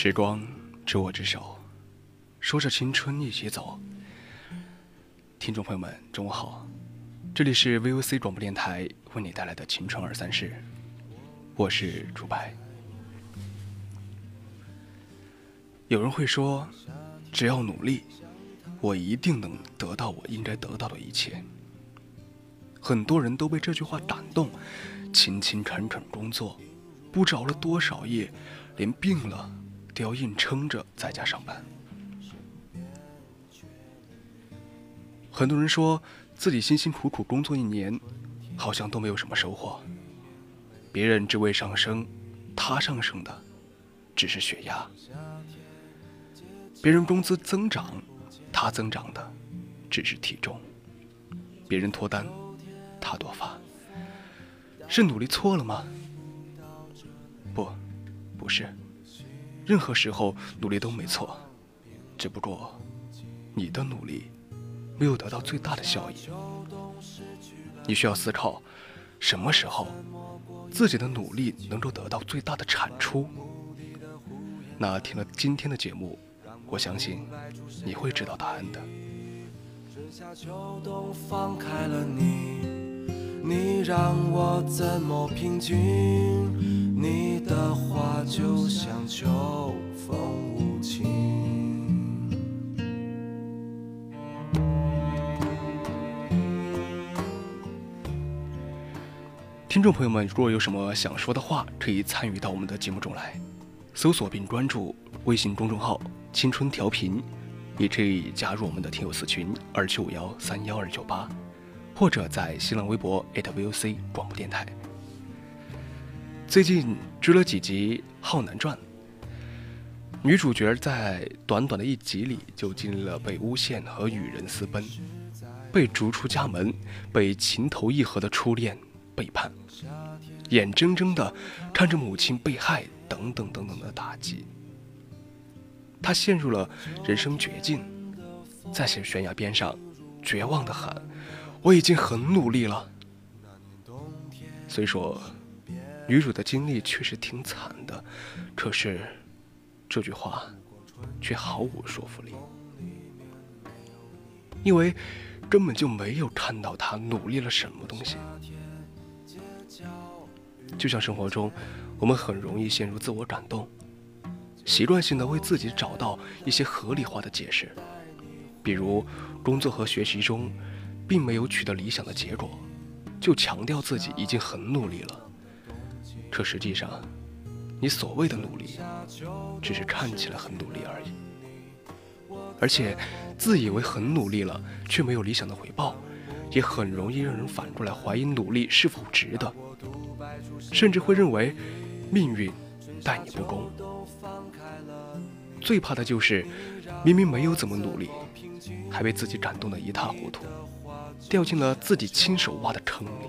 时光执我之手，说着青春一起走。听众朋友们，中午好，这里是 VOC 广播电台为你带来的青春二三事，我是朱白。有人会说，只要努力，我一定能得到我应该得到的一切。很多人都被这句话感动，勤勤恳恳工作，不知熬了多少夜，连病了。都要硬撑着在家上班。很多人说自己辛辛苦苦工作一年，好像都没有什么收获。别人职位上升，他上升的只是血压；别人工资增长，他增长的只是体重；别人脱单，他多发。是努力错了吗？不，不是。任何时候努力都没错，只不过你的努力没有得到最大的效益。你需要思考，什么时候自己的努力能够得到最大的产出。那听了今天的节目，我相信你会知道答案的。春夏秋冬放开了你你让我怎么平静？你的话就像秋风无情。听众朋友们，如果有什么想说的话，可以参与到我们的节目中来，搜索并关注微信公众号“青春调频”，也可以加入我们的听友四群二七五幺三幺二九八，或者在新浪微博 @VOC 广播电台。最近追了几集《浩南传》，女主角在短短的一集里就经历了被诬陷和与人私奔，被逐出家门，被情投意合的初恋背叛，眼睁睁的看着母亲被害，等等等等的打击，她陷入了人生绝境，在悬崖边上，绝望的喊：“我已经很努力了。”虽说。女主的经历确实挺惨的，可是这句话却毫无说服力，因为根本就没有看到她努力了什么东西。就像生活中，我们很容易陷入自我感动，习惯性的为自己找到一些合理化的解释，比如工作和学习中并没有取得理想的结果，就强调自己已经很努力了。可实际上，你所谓的努力，只是看起来很努力而已。而且，自以为很努力了，却没有理想的回报，也很容易让人反过来怀疑努力是否值得，甚至会认为命运待你不公。最怕的就是，明明没有怎么努力，还被自己感动得一塌糊涂，掉进了自己亲手挖的坑里。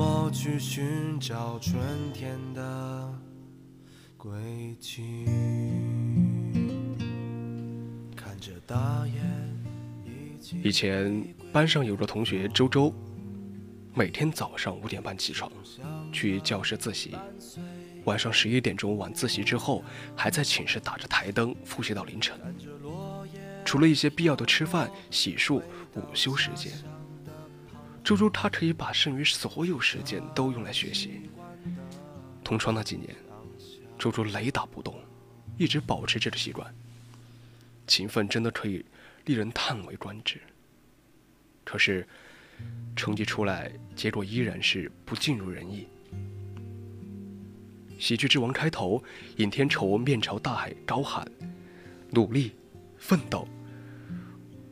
么去寻找春天的轨迹？看着大雁以前班上有个同学周周，每天早上五点半起床，去教室自习。晚上十一点钟晚自习之后，还在寝室打着台灯复习到凌晨。除了一些必要的吃饭、洗漱、午休时间，周周他可以把剩余所有时间都用来学习。同窗那几年，周周雷打不动，一直保持这个习惯。勤奋真的可以令人叹为观止。可是，成绩出来，结果依然是不尽如人意。喜剧之王开头，尹天仇面朝大海高喊：“努力，奋斗。”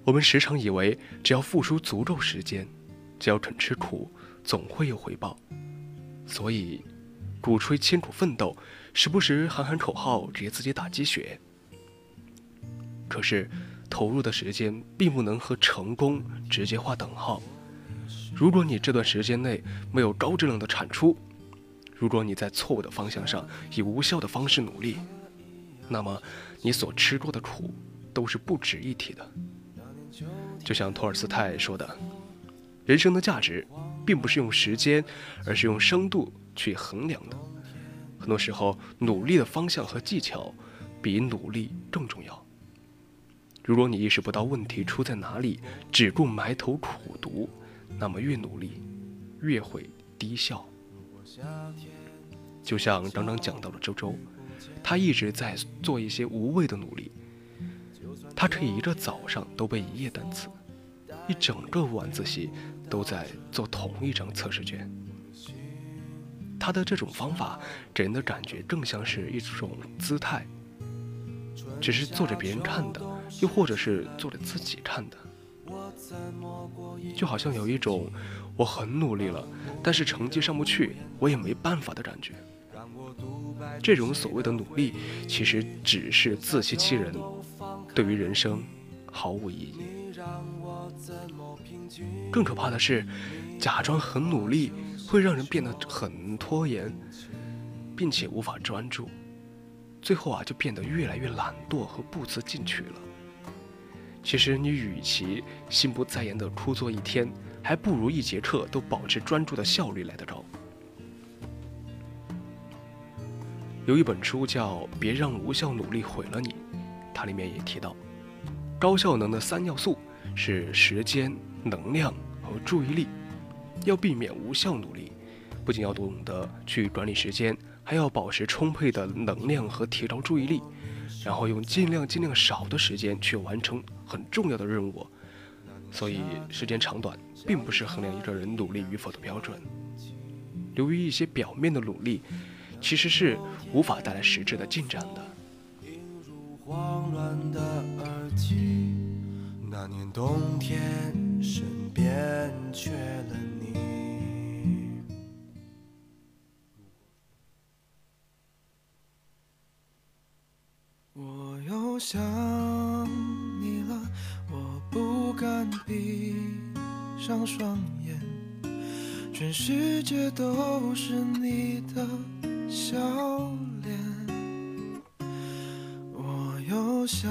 我们时常以为，只要付出足够时间，只要肯吃苦，总会有回报。所以，鼓吹艰苦奋斗，时不时喊喊口号，给自己打鸡血。可是，投入的时间并不能和成功直接画等号。如果你这段时间内没有高质量的产出，如果你在错误的方向上以无效的方式努力，那么你所吃过的苦都是不值一提的。就像托尔斯泰说的：“人生的价值，并不是用时间，而是用深度去衡量的。很多时候，努力的方向和技巧比努力更重要。如果你意识不到问题出在哪里，只顾埋头苦读，那么越努力，越会低效。”就像刚刚讲到的周周，他一直在做一些无谓的努力。他可以一个早上都背一页单词，一整个晚自习都在做同一张测试卷。他的这种方法给人的感觉更像是一种姿态，只是做着别人看的，又或者是做着自己看的，就好像有一种。我很努力了，但是成绩上不去，我也没办法的感觉。这种所谓的努力，其实只是自欺欺人，对于人生毫无意义。更可怕的是，假装很努力会让人变得很拖延，并且无法专注，最后啊就变得越来越懒惰和不思进取了。其实你与其心不在焉的枯坐一天。还不如一节课都保持专注的效率来得高。有一本书叫《别让无效努力毁了你》，它里面也提到，高效能的三要素是时间、能量和注意力。要避免无效努力，不仅要懂得去管理时间，还要保持充沛的能量和提高注意力，然后用尽量尽量少的时间去完成很重要的任务。所以，时间长短并不是衡量一个人努力与否的标准。由于一些表面的努力，其实是无法带来实质的进展的。那年冬天，身边缺了你。我又想你了。我不敢。闭上双眼，全世界都是你的笑脸。我又想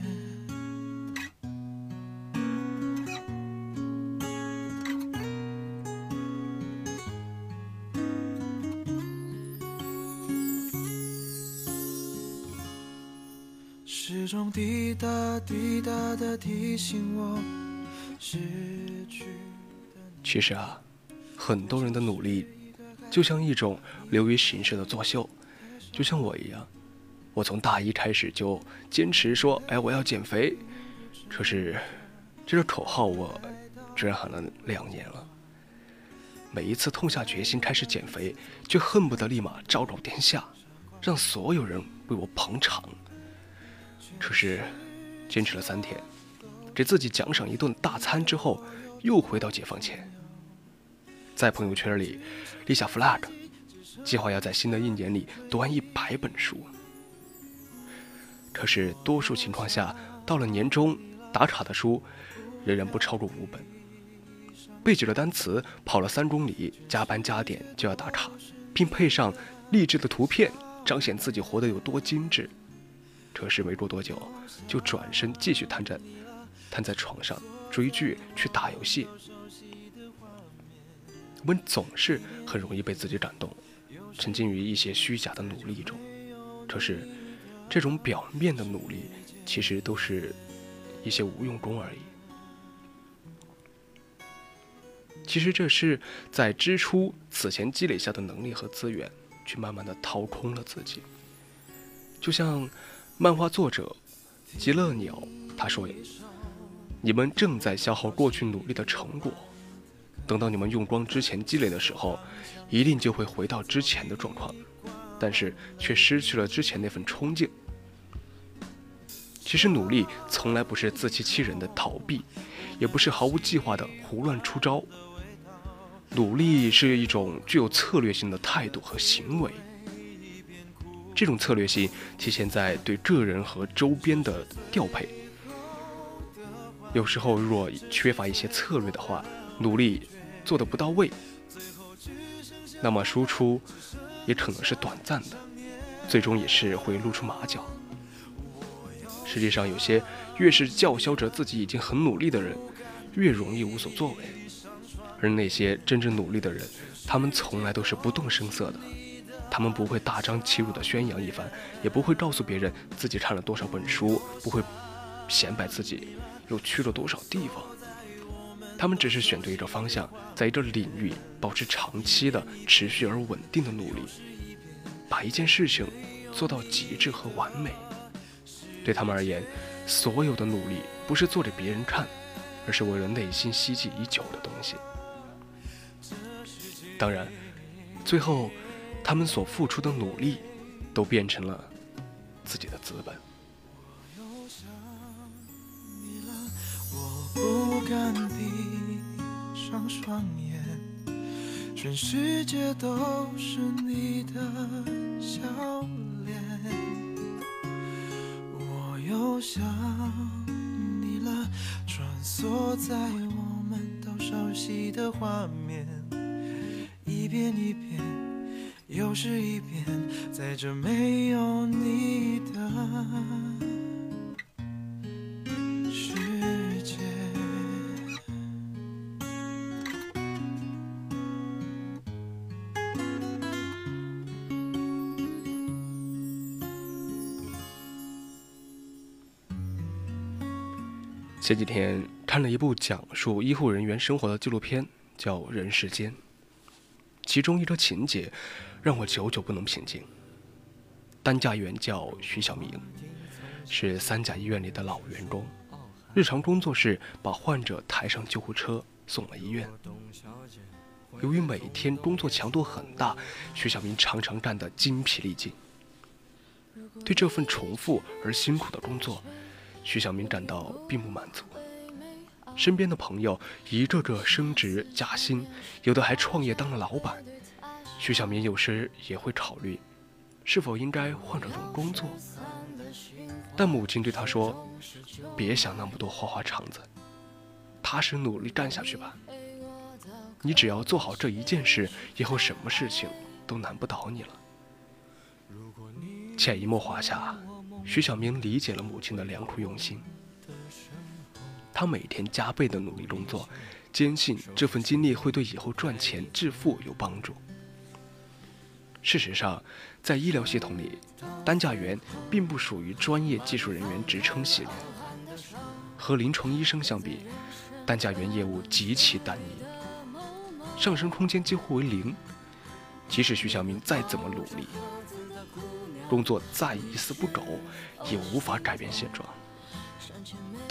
大的提醒我失去其实啊，很多人的努力就像一种流于形式的作秀，就像我一样，我从大一开始就坚持说：“哎，我要减肥。”可是这个口号我居然喊了两年了。每一次痛下决心开始减肥，就恨不得立马昭告天下，让所有人为我捧场。可是，坚持了三天，给自己奖赏一顿大餐之后，又回到解放前，在朋友圈里立下 flag，计划要在新的一年里读完一百本书。可是多数情况下，到了年终打卡的书，仍然不超过五本。背几个单词，跑了三公里，加班加点就要打卡，并配上励志的图片，彰显自己活得有多精致。可是没过多久，就转身继续瘫在瘫在床上追剧、去打游戏。我们总是很容易被自己感动，沉浸于一些虚假的努力中。可是，这种表面的努力，其实都是一些无用功而已。其实这是在支出此前积累下的能力和资源，去慢慢的掏空了自己。就像漫画作者极乐鸟他说：“你们正在消耗过去努力的成果，等到你们用光之前积累的时候，一定就会回到之前的状况，但是却失去了之前那份冲劲。其实努力从来不是自欺欺人的逃避，也不是毫无计划的胡乱出招。”努力是一种具有策略性的态度和行为，这种策略性体现在对个人和周边的调配。有时候若缺乏一些策略的话，努力做的不到位，那么输出也可能是短暂的，最终也是会露出马脚。实际上，有些越是叫嚣着自己已经很努力的人，越容易无所作为。而那些真正努力的人，他们从来都是不动声色的，他们不会大张旗鼓地宣扬一番，也不会告诉别人自己看了多少本书，不会显摆自己又去了多少地方。他们只是选对一个方向，在一个领域保持长期的、持续而稳定的努力，把一件事情做到极致和完美。对他们而言，所有的努力不是做给别人看，而是为了内心希冀已久的东西。当然，最后，他们所付出的努力，都变成了自己的资本。我不敢闭上双眼，全世界都是你的笑脸。我又想你了，穿梭在我们都熟悉的画面。一遍一遍，又是一遍，在这没有你的世界。前几天看了一部讲述医护人员生活的纪录片，叫《人世间》。其中一个情节让我久久不能平静。担架员叫徐小明，是三甲医院里的老员工，日常工作是把患者抬上救护车送了医院。由于每天工作强度很大，徐小明常常干得精疲力尽。对这份重复而辛苦的工作，徐小明感到并不满足。身边的朋友一个个升职加薪，有的还创业当了老板。徐小明有时也会考虑，是否应该换个种工作。但母亲对他说：“别想那么多花花肠子，踏实努力干下去吧。你只要做好这一件事，以后什么事情都难不倒你了。”潜移默化下，徐小明理解了母亲的良苦用心。他每天加倍的努力工作，坚信这份经历会对以后赚钱致富有帮助。事实上，在医疗系统里，担架员并不属于专业技术人员职称系列。和临床医生相比，担架员业务极其单一，上升空间几乎为零。即使徐小明再怎么努力，工作再一丝不苟，也无法改变现状。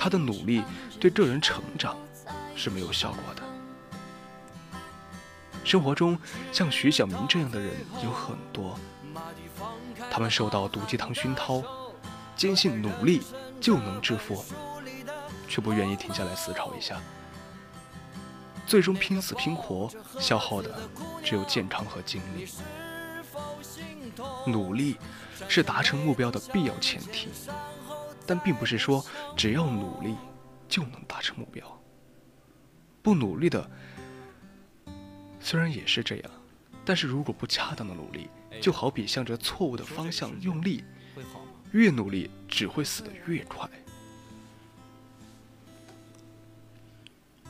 他的努力对个人成长是没有效果的。生活中像徐小明这样的人有很多，他们受到毒鸡汤熏陶，坚信努力就能致富，却不愿意停下来思考一下。最终拼死拼活，消耗的只有健康和精力。努力是达成目标的必要前提，但并不是说只要努力就能达成目标。不努力的虽然也是这样，但是如果不恰当的努力，就好比向着错误的方向用力，越努力只会死得越快。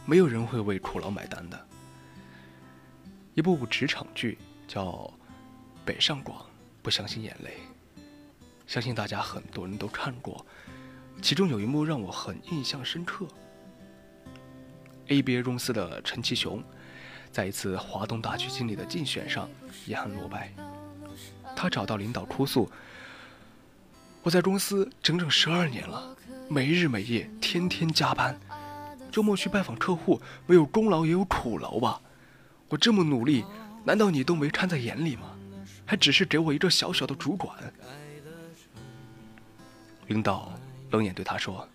没有人会为苦劳买单的。一部职场剧叫《北上广不相信眼泪》，相信大家很多人都看过。其中有一幕让我很印象深刻。ABA 公司的陈其雄，在一次华东大区经理的竞选上遗憾落败，他找到领导哭诉：“我在公司整整十二年了，没日没夜，天天加班。”周末去拜访客户，没有功劳也有苦劳吧？我这么努力，难道你都没看在眼里吗？还只是给我一个小小的主管。领导冷眼对他说：“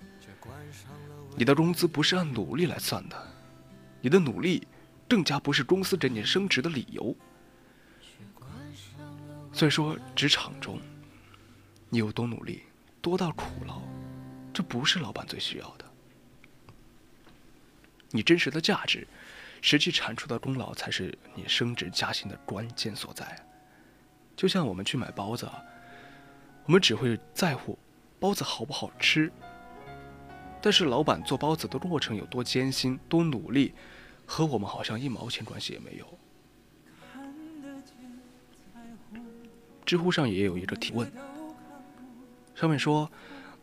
你的工资不是按努力来算的，你的努力更加不是公司给你升职的理由。所以说，职场中，你有多努力，多大苦劳，这不是老板最需要的。”你真实的价值，实际产出的功劳才是你升职加薪的关键所在。就像我们去买包子，我们只会在乎包子好不好吃，但是老板做包子的过程有多艰辛、多努力，和我们好像一毛钱关系也没有。知乎上也有一个提问，上面说：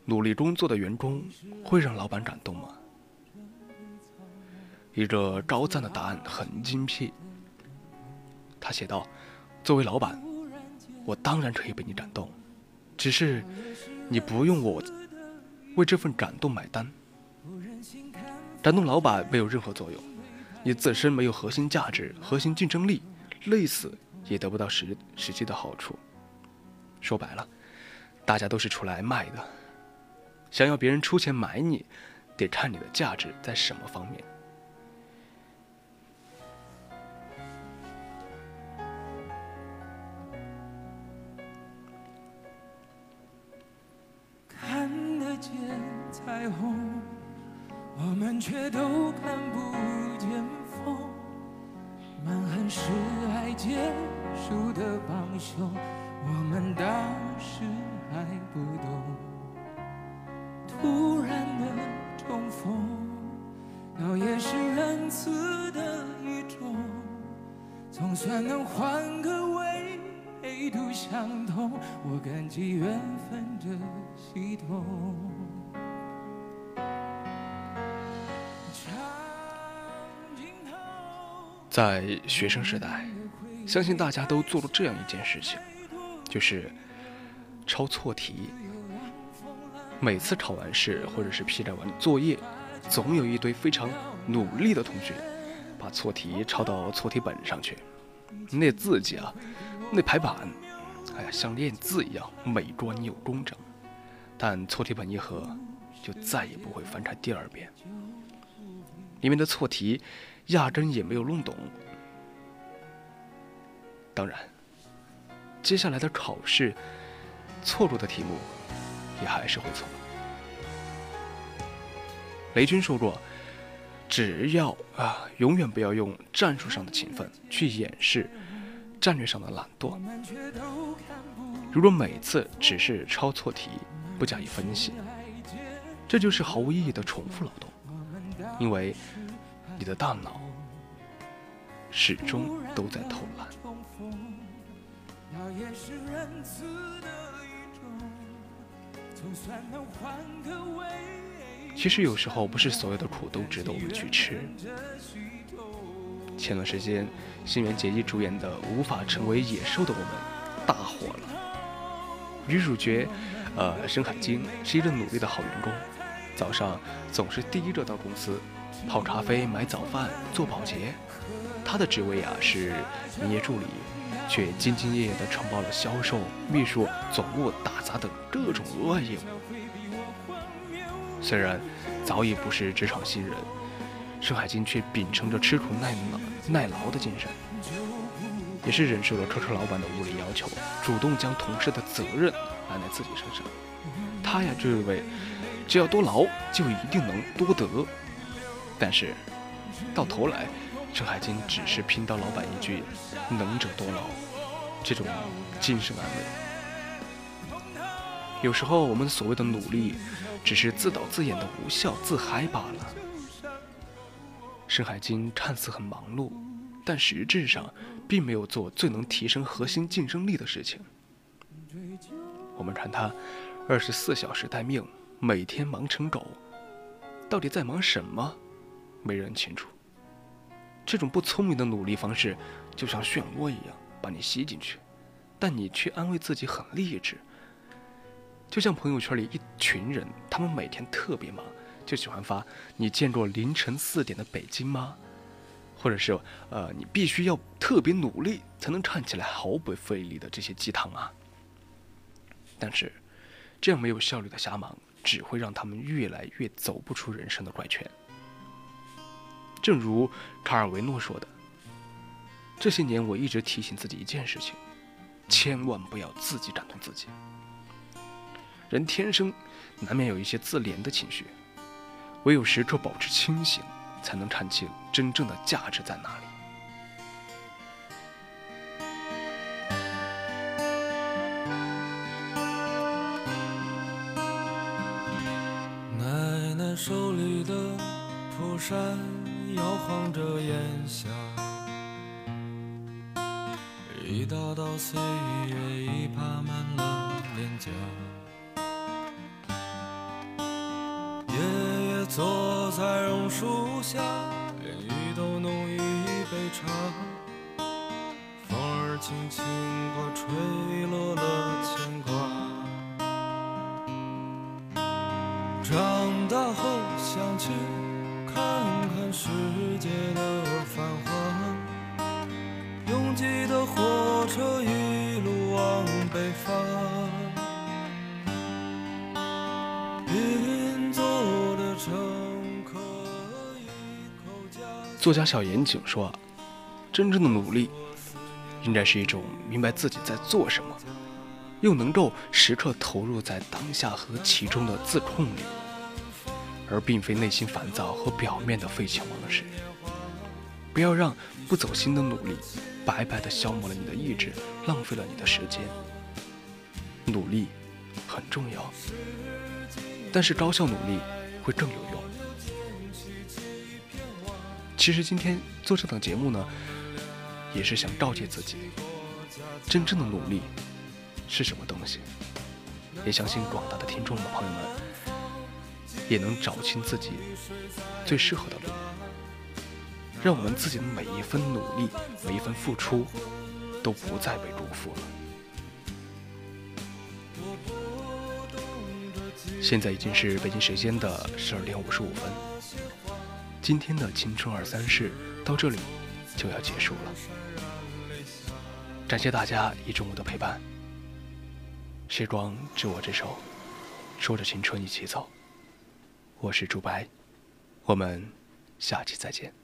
努力工作的员工会让老板感动吗？一个高赞的答案很精辟。他写道：“作为老板，我当然可以被你感动，只是你不用我为这份感动买单。感动老板没有任何作用，你自身没有核心价值、核心竞争力，累死也得不到实实际的好处。说白了，大家都是出来卖的，想要别人出钱买你，得看你的价值在什么方面。”却都看不见风，满恨是爱结束的帮凶，我们当时还不懂。突然的重逢，倒也是仁慈的一种，总算能换个位，度相同，我感激缘分的系统。在学生时代，相信大家都做了这样一件事情，就是抄错题。每次考完试或者是批改完作业，总有一堆非常努力的同学，把错题抄到错题本上去。那字迹啊，那排版，哎呀，像练字一样美观又工整。但错题本一合，就再也不会翻开第二遍。里面的错题。压根也没有弄懂。当然，接下来的考试，错过的题目也还是会错。雷军说过：“只要啊，永远不要用战术上的勤奋去掩饰战略上的懒惰。如果每次只是抄错题，不加以分析，这就是毫无意义的重复劳动，因为。”你的大脑始终都在偷懒。其实有时候不是所有的苦都值得我们去吃。前段时间，新垣结衣主演的《无法成为野兽的我们》大火了。女主角，呃，深海晶是一个努力的好员工，早上总是第一个到公司。泡咖啡、买早饭、做保洁，他的职位啊是营业助理，却兢兢业业地承包了销售、秘书、总务、打杂等各种额外业务。虽然早已不是职场新人，盛海金却秉承着吃苦耐劳耐劳的精神，也是忍受了车车老板的无理要求，主动将同事的责任揽在自己身上。他呀，就认为只要多劳就一定能多得，但是到头来，盛海金只是拼到老板一句“能者多劳”，这种精神安慰。有时候我们所谓的努力。只是自导自演的无效自嗨罢了。深海金看似很忙碌，但实质上并没有做最能提升核心竞争力的事情。我们传他二十四小时待命，每天忙成狗，到底在忙什么？没人清楚。这种不聪明的努力方式，就像漩涡一样把你吸进去，但你却安慰自己很励志。就像朋友圈里一群人，他们每天特别忙，就喜欢发“你见过凌晨四点的北京吗？”或者是“呃，你必须要特别努力才能看起来毫不费力的这些鸡汤啊。”但是，这样没有效率的瞎忙，只会让他们越来越走不出人生的怪圈。正如卡尔维诺说的：“这些年我一直提醒自己一件事情，千万不要自己感动自己。”人天生难免有一些自怜的情绪，唯有时刻保持清醒，才能看清真正的价值在哪里。奶奶手里的蒲扇摇晃着烟霞，一道道岁月已爬满了脸颊。爷爷坐在榕树下，连雨都浓于一杯茶。风儿轻轻刮，吹落了牵挂。长大后想去看看世界的繁华，拥挤的火车一路往北方。作家小严谨说：“真正的努力，应该是一种明白自己在做什么，又能够时刻投入在当下和其中的自控力，而并非内心烦躁和表面的废寝忘食。不要让不走心的努力白白的消磨了你的意志，浪费了你的时间。努力很重要，但是高效努力会更有用。”其实今天做这档节目呢，也是想告诫自己，真正的努力是什么东西。也相信广大的听众们朋友们，也能找清自己最适合的路，让我们自己的每一分努力、每一分付出，都不再被辜负了。现在已经是北京时间的十二点五十五分。今天的青春二三事到这里就要结束了，感谢大家一中午的陪伴。时光知我之手，说着青春一起走。我是朱白，我们下期再见。